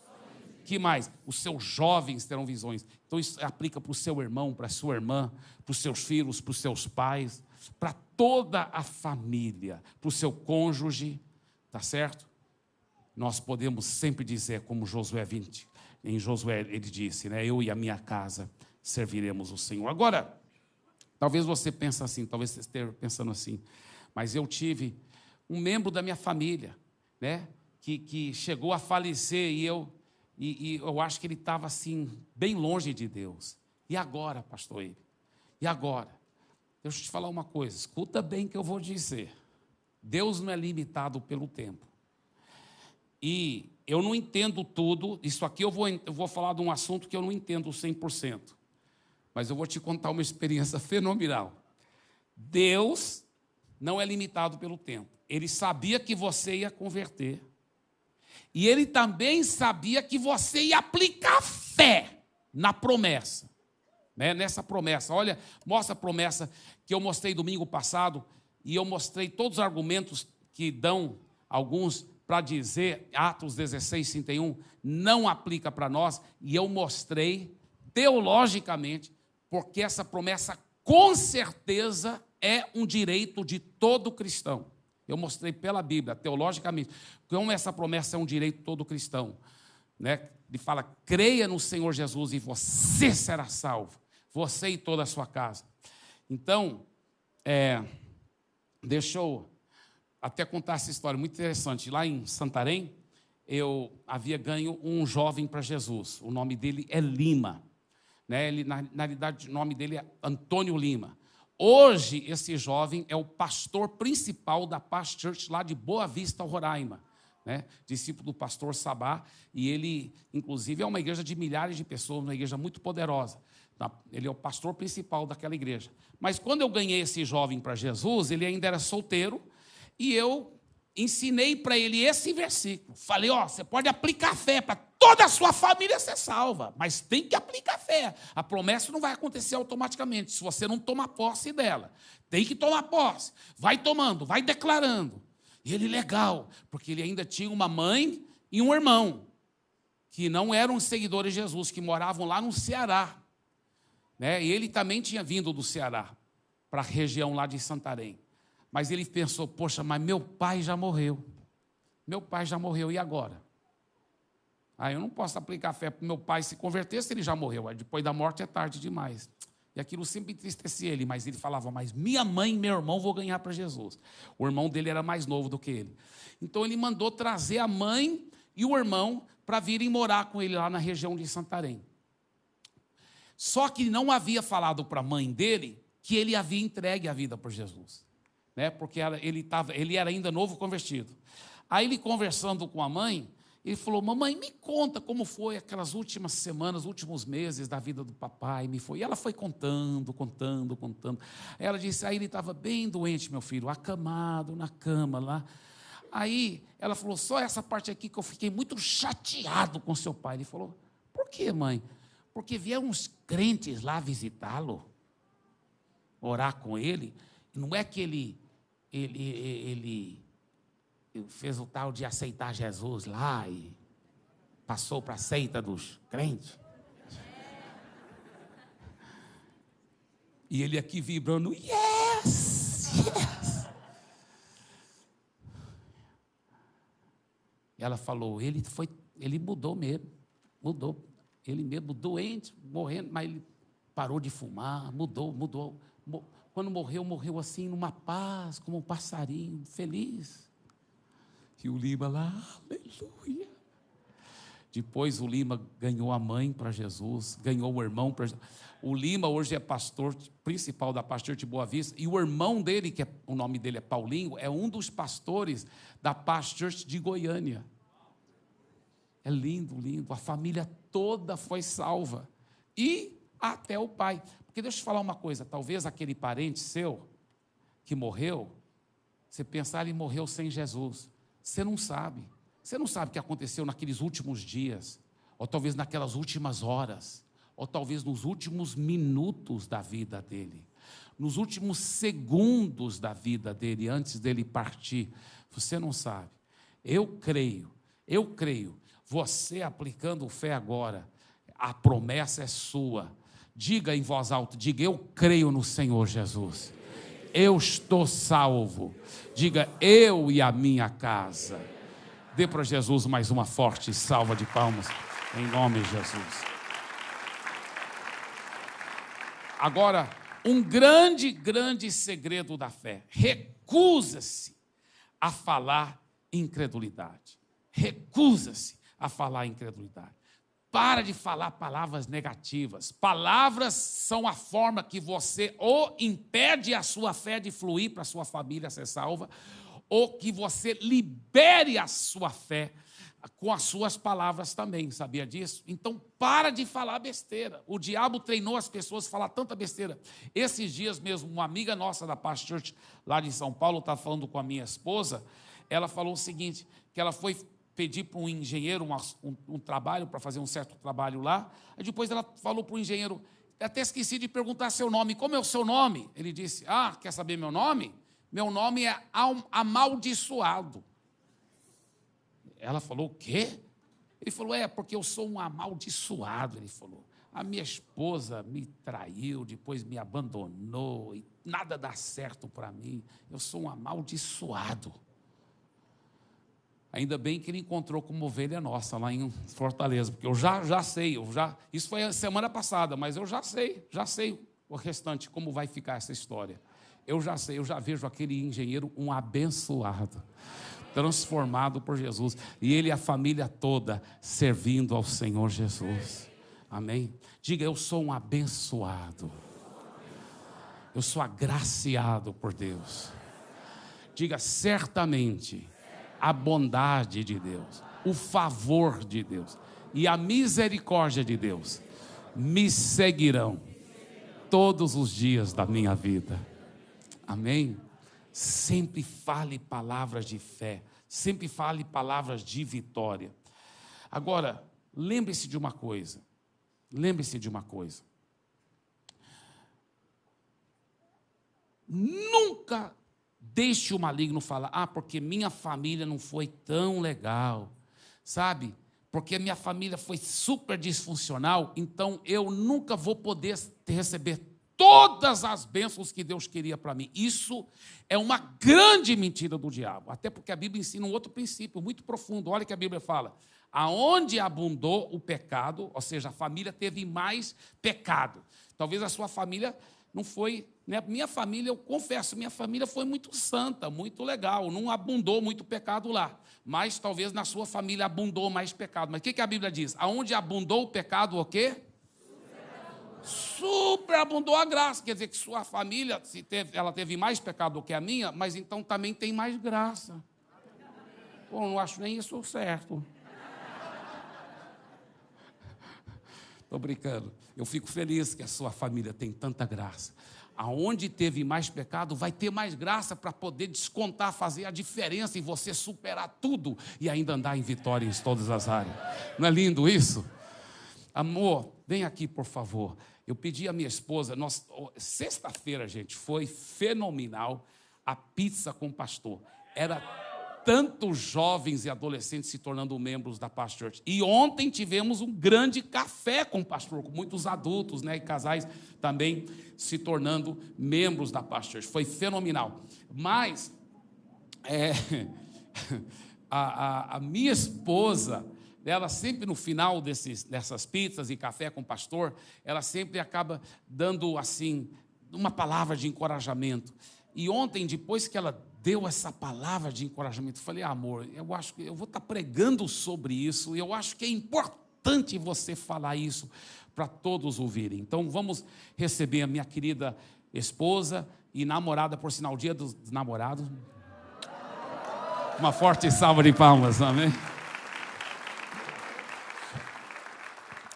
Que mais? Os seus jovens terão visões. Então isso aplica para o seu irmão, para a sua irmã, para os seus filhos, para os seus pais, para toda a família, para o seu cônjuge, tá certo? Nós podemos sempre dizer, como Josué 20, em Josué ele disse, né? Eu e a minha casa serviremos o Senhor. Agora, Talvez você pense assim, talvez você esteja pensando assim, mas eu tive um membro da minha família, né, que, que chegou a falecer e eu, e, e eu acho que ele estava assim, bem longe de Deus. E agora, pastor ele? E agora? Deixa eu te falar uma coisa, escuta bem que eu vou dizer. Deus não é limitado pelo tempo. E eu não entendo tudo, isso aqui eu vou, eu vou falar de um assunto que eu não entendo 100%. Mas eu vou te contar uma experiência fenomenal. Deus não é limitado pelo tempo. Ele sabia que você ia converter. E ele também sabia que você ia aplicar fé na promessa. Né? Nessa promessa. Olha, mostra a promessa que eu mostrei domingo passado. E eu mostrei todos os argumentos que dão alguns para dizer, Atos 16, 31, não aplica para nós. E eu mostrei teologicamente porque essa promessa com certeza é um direito de todo cristão. Eu mostrei pela Bíblia, teologicamente, como essa promessa é um direito todo cristão. Né? Ele fala: creia no Senhor Jesus e você será salvo, você e toda a sua casa. Então, é, deixa eu até contar essa história muito interessante. Lá em Santarém, eu havia ganho um jovem para Jesus. O nome dele é Lima. Né? Ele, na, na realidade, o nome dele é Antônio Lima. Hoje, esse jovem é o pastor principal da Past Church lá de Boa Vista, Roraima. Né? Discípulo do pastor Sabá. E ele, inclusive, é uma igreja de milhares de pessoas, uma igreja muito poderosa. Tá? Ele é o pastor principal daquela igreja. Mas quando eu ganhei esse jovem para Jesus, ele ainda era solteiro. E eu ensinei para ele esse versículo. Falei, ó, você pode aplicar fé para toda a sua família ser salva, mas tem que aplicar fé. A promessa não vai acontecer automaticamente se você não tomar posse dela. Tem que tomar posse. Vai tomando, vai declarando. E ele legal, porque ele ainda tinha uma mãe e um irmão que não eram seguidores de Jesus, que moravam lá no Ceará. Né? E ele também tinha vindo do Ceará para a região lá de Santarém. Mas ele pensou: poxa, mas meu pai já morreu. Meu pai já morreu, e agora? Aí eu não posso aplicar fé para meu pai se converter se ele já morreu. Depois da morte é tarde demais. E aquilo sempre entristecia ele, mas ele falava, mas minha mãe e meu irmão vou ganhar para Jesus. O irmão dele era mais novo do que ele. Então ele mandou trazer a mãe e o irmão para virem morar com ele lá na região de Santarém. Só que não havia falado para a mãe dele que ele havia entregue a vida por Jesus, né? porque ele, tava, ele era ainda novo convertido. Aí ele conversando com a mãe, ele falou: Mamãe, me conta como foi aquelas últimas semanas, últimos meses da vida do papai. Me foi. E ela foi contando, contando, contando. Ela disse: Aí ele estava bem doente, meu filho, acamado na cama lá. Aí ela falou: Só essa parte aqui que eu fiquei muito chateado com seu pai. Ele falou: Por que, mãe? Porque vieram uns crentes lá visitá-lo, orar com ele. Não é que ele, ele, ele fez o tal de aceitar Jesus lá e passou para a seita dos crentes. E ele aqui vibrando, yes, yes. E ela falou, ele foi, ele mudou mesmo, mudou. Ele mesmo doente, morrendo, mas ele parou de fumar, mudou, mudou. Quando morreu, morreu assim numa paz, como um passarinho, feliz. E o Lima lá, aleluia. Depois o Lima ganhou a mãe para Jesus, ganhou o irmão para O Lima hoje é pastor principal da Pastor de Boa Vista, e o irmão dele, que é, o nome dele é Paulinho, é um dos pastores da Pastor de Goiânia. É lindo, lindo. A família toda foi salva. E até o pai. Porque deixa eu te falar uma coisa: talvez aquele parente seu que morreu, você pensar ele morreu sem Jesus. Você não sabe. Você não sabe o que aconteceu naqueles últimos dias, ou talvez naquelas últimas horas, ou talvez nos últimos minutos da vida dele, nos últimos segundos da vida dele, antes dele partir. Você não sabe. Eu creio, eu creio. Você aplicando fé agora, a promessa é sua. Diga em voz alta, diga: Eu creio no Senhor Jesus eu estou salvo. Diga, eu e a minha casa. Dê para Jesus mais uma forte salva de palmas, em nome de Jesus. Agora, um grande, grande segredo da fé: recusa-se a falar incredulidade. Recusa-se a falar incredulidade. Para de falar palavras negativas. Palavras são a forma que você ou impede a sua fé de fluir para a sua família ser salva, ou que você libere a sua fé com as suas palavras também, sabia disso? Então, para de falar besteira. O diabo treinou as pessoas a falar tanta besteira. Esses dias mesmo, uma amiga nossa da Past Church, lá de São Paulo, está falando com a minha esposa, ela falou o seguinte, que ela foi pedir para um engenheiro um, um, um trabalho, para fazer um certo trabalho lá. Aí depois ela falou para o engenheiro, até esqueci de perguntar seu nome, como é o seu nome? Ele disse, ah, quer saber meu nome? Meu nome é amaldiçoado. Ela falou, o quê? Ele falou, é, porque eu sou um amaldiçoado, ele falou. A minha esposa me traiu, depois me abandonou, e nada dá certo para mim. Eu sou um amaldiçoado. Ainda bem que ele encontrou como ovelha nossa lá em Fortaleza, porque eu já, já sei, eu já, isso foi a semana passada, mas eu já sei, já sei o restante, como vai ficar essa história. Eu já sei, eu já vejo aquele engenheiro um abençoado, transformado por Jesus, e ele e a família toda servindo ao Senhor Jesus. Amém? Diga, eu sou um abençoado. Eu sou agraciado por Deus. Diga, certamente a bondade de Deus, o favor de Deus e a misericórdia de Deus me seguirão todos os dias da minha vida. Amém? Sempre fale palavras de fé, sempre fale palavras de vitória. Agora, lembre-se de uma coisa. Lembre-se de uma coisa. Nunca Deixe o maligno falar, ah, porque minha família não foi tão legal, sabe? Porque minha família foi super disfuncional, então eu nunca vou poder receber todas as bênçãos que Deus queria para mim. Isso é uma grande mentira do diabo, até porque a Bíblia ensina um outro princípio muito profundo. Olha que a Bíblia fala: aonde abundou o pecado, ou seja, a família teve mais pecado. Talvez a sua família não foi. Né? Minha família, eu confesso, minha família foi muito santa, muito legal, não abundou muito pecado lá. Mas talvez na sua família abundou mais pecado. Mas o que, que a Bíblia diz? Aonde abundou o pecado, o quê? Superabundou a graça. Quer dizer que sua família, se teve, ela teve mais pecado do que a minha, mas então também tem mais graça. Pô, não acho nem isso certo. Estou brincando. Eu fico feliz que a sua família tem tanta graça. Aonde teve mais pecado, vai ter mais graça para poder descontar, fazer a diferença e você superar tudo e ainda andar em vitória em todas as áreas. Não é lindo isso? Amor, vem aqui, por favor. Eu pedi à minha esposa, sexta-feira, gente, foi fenomenal a pizza com o pastor. Era tantos jovens e adolescentes se tornando membros da Pastor Church. E ontem tivemos um grande café com o pastor, com muitos adultos né, e casais também se tornando membros da Pastor Church. Foi fenomenal. Mas é, a, a, a, minha esposa, ela sempre no final desses, dessas pizzas e café com o pastor, ela sempre acaba dando assim uma palavra de encorajamento. E ontem, depois que ela deu essa palavra de encorajamento. Eu falei, amor, eu acho que eu vou estar pregando sobre isso, e eu acho que é importante você falar isso para todos ouvirem. Então vamos receber a minha querida esposa e namorada, por sinal, dia dos namorados. Uma forte salva de palmas, amém?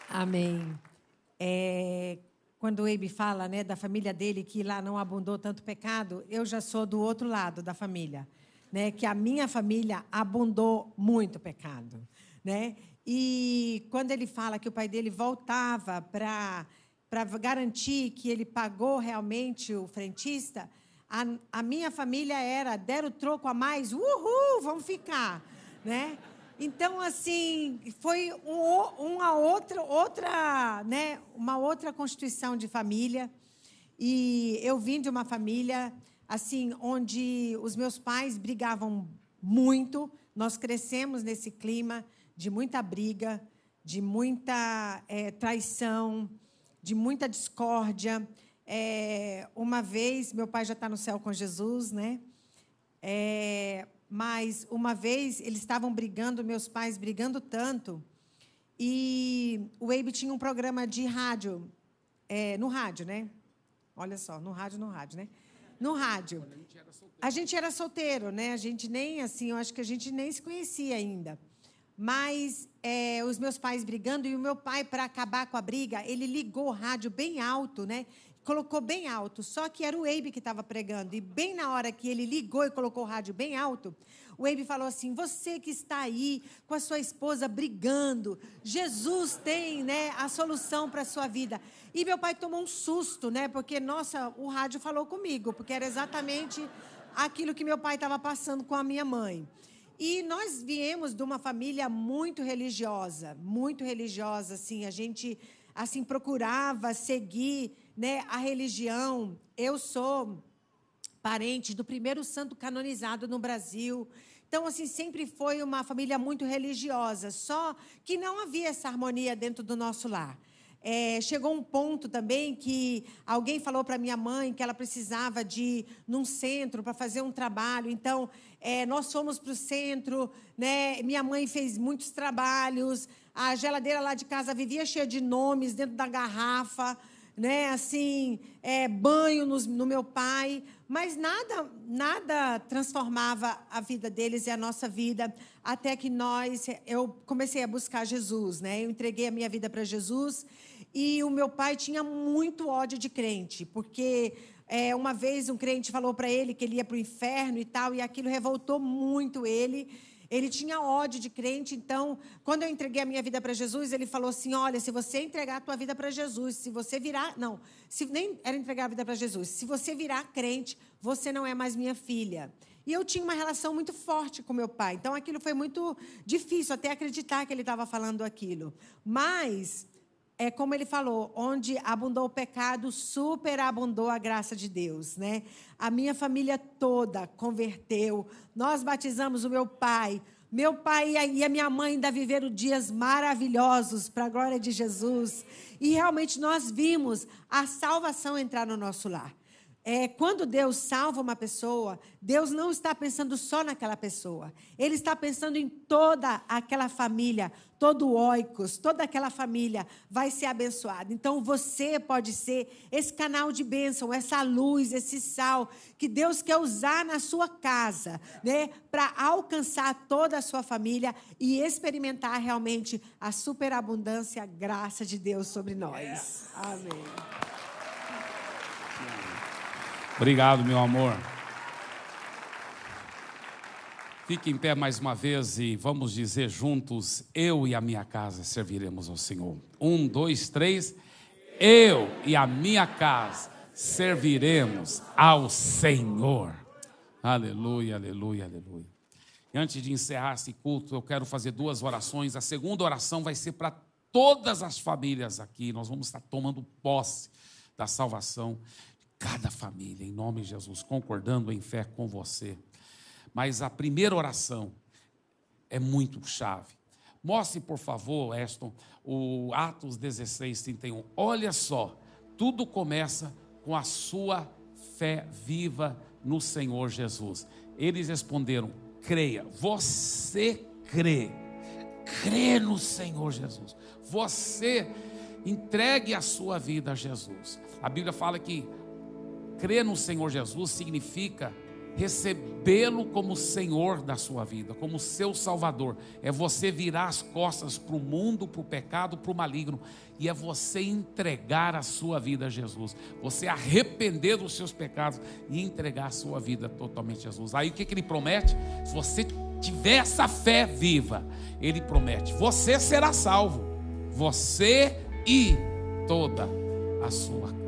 Amém. É, quando o Abe fala né, da família dele, que lá não abundou tanto pecado, eu já sou do outro lado da família. Né, que a minha família abundou muito pecado. Né? E quando ele fala que o pai dele voltava para garantir que ele pagou realmente o frentista, a, a minha família era, deram o troco a mais, uhul, vamos ficar. Né? Então, assim, foi um, uma outra, outra, né, uma outra constituição de família. E eu vim de uma família, assim, onde os meus pais brigavam muito. Nós crescemos nesse clima de muita briga, de muita é, traição, de muita discórdia. É, uma vez, meu pai já está no céu com Jesus, né? É, mas uma vez eles estavam brigando, meus pais brigando tanto, e o Abe tinha um programa de rádio, é, no rádio, né? Olha só, no rádio, no rádio, né? No rádio. A gente era solteiro, né? A gente nem, assim, eu acho que a gente nem se conhecia ainda. Mas é, os meus pais brigando, e o meu pai, para acabar com a briga, ele ligou o rádio bem alto, né? Colocou bem alto, só que era o Abe que estava pregando. E bem na hora que ele ligou e colocou o rádio bem alto, o Abe falou assim: Você que está aí com a sua esposa brigando, Jesus tem né, a solução para a sua vida. E meu pai tomou um susto, né? Porque, nossa, o rádio falou comigo, porque era exatamente aquilo que meu pai estava passando com a minha mãe. E nós viemos de uma família muito religiosa, muito religiosa, assim, a gente assim procurava seguir né, a religião. Eu sou parente do primeiro santo canonizado no Brasil. Então, assim, sempre foi uma família muito religiosa, só que não havia essa harmonia dentro do nosso lar. É, chegou um ponto também que alguém falou para minha mãe que ela precisava de ir num centro para fazer um trabalho. Então, é, nós fomos para o centro, né? minha mãe fez muitos trabalhos, a geladeira lá de casa vivia cheia de nomes dentro da garrafa né, assim, é, banho no, no meu pai, mas nada, nada transformava a vida deles e a nossa vida, até que nós, eu comecei a buscar Jesus, né? Eu entreguei a minha vida para Jesus e o meu pai tinha muito ódio de crente, porque é, uma vez um crente falou para ele que ele ia para o inferno e tal, e aquilo revoltou muito ele. Ele tinha ódio de crente, então, quando eu entreguei a minha vida para Jesus, ele falou assim: Olha, se você entregar a tua vida para Jesus, se você virar. Não, se nem era entregar a vida para Jesus, se você virar crente, você não é mais minha filha. E eu tinha uma relação muito forte com meu pai, então aquilo foi muito difícil até acreditar que ele estava falando aquilo. Mas é como ele falou, onde abundou o pecado, superabundou a graça de Deus, né? A minha família toda converteu. Nós batizamos o meu pai. Meu pai e a minha mãe ainda viveram dias maravilhosos para a glória de Jesus. E realmente nós vimos a salvação entrar no nosso lar. É, quando Deus salva uma pessoa, Deus não está pensando só naquela pessoa. Ele está pensando em toda aquela família, todo o oikos, toda aquela família vai ser abençoada. Então você pode ser esse canal de bênção, essa luz, esse sal que Deus quer usar na sua casa, né, para alcançar toda a sua família e experimentar realmente a superabundância, a graça de Deus sobre nós. Amém. Obrigado, meu amor. Fique em pé mais uma vez e vamos dizer juntos: Eu e a minha casa serviremos ao Senhor. Um, dois, três. Eu e a minha casa serviremos ao Senhor. Aleluia, aleluia, aleluia. E antes de encerrar esse culto, eu quero fazer duas orações. A segunda oração vai ser para todas as famílias aqui. Nós vamos estar tomando posse da salvação cada família, em nome de Jesus, concordando em fé com você. Mas a primeira oração é muito chave. Mostre, por favor, Eston, o Atos 16, 31. Olha só, tudo começa com a sua fé viva no Senhor Jesus. Eles responderam: creia, você crê, crê no Senhor Jesus. Você entregue a sua vida a Jesus. A Bíblia fala que crer no Senhor Jesus significa recebê-lo como Senhor da sua vida, como seu Salvador. É você virar as costas para o mundo, para o pecado, para o maligno, e é você entregar a sua vida a Jesus. Você arrepender dos seus pecados e entregar a sua vida totalmente a Jesus. Aí o que, que ele promete? Se você tiver essa fé viva, ele promete: você será salvo, você e toda a sua casa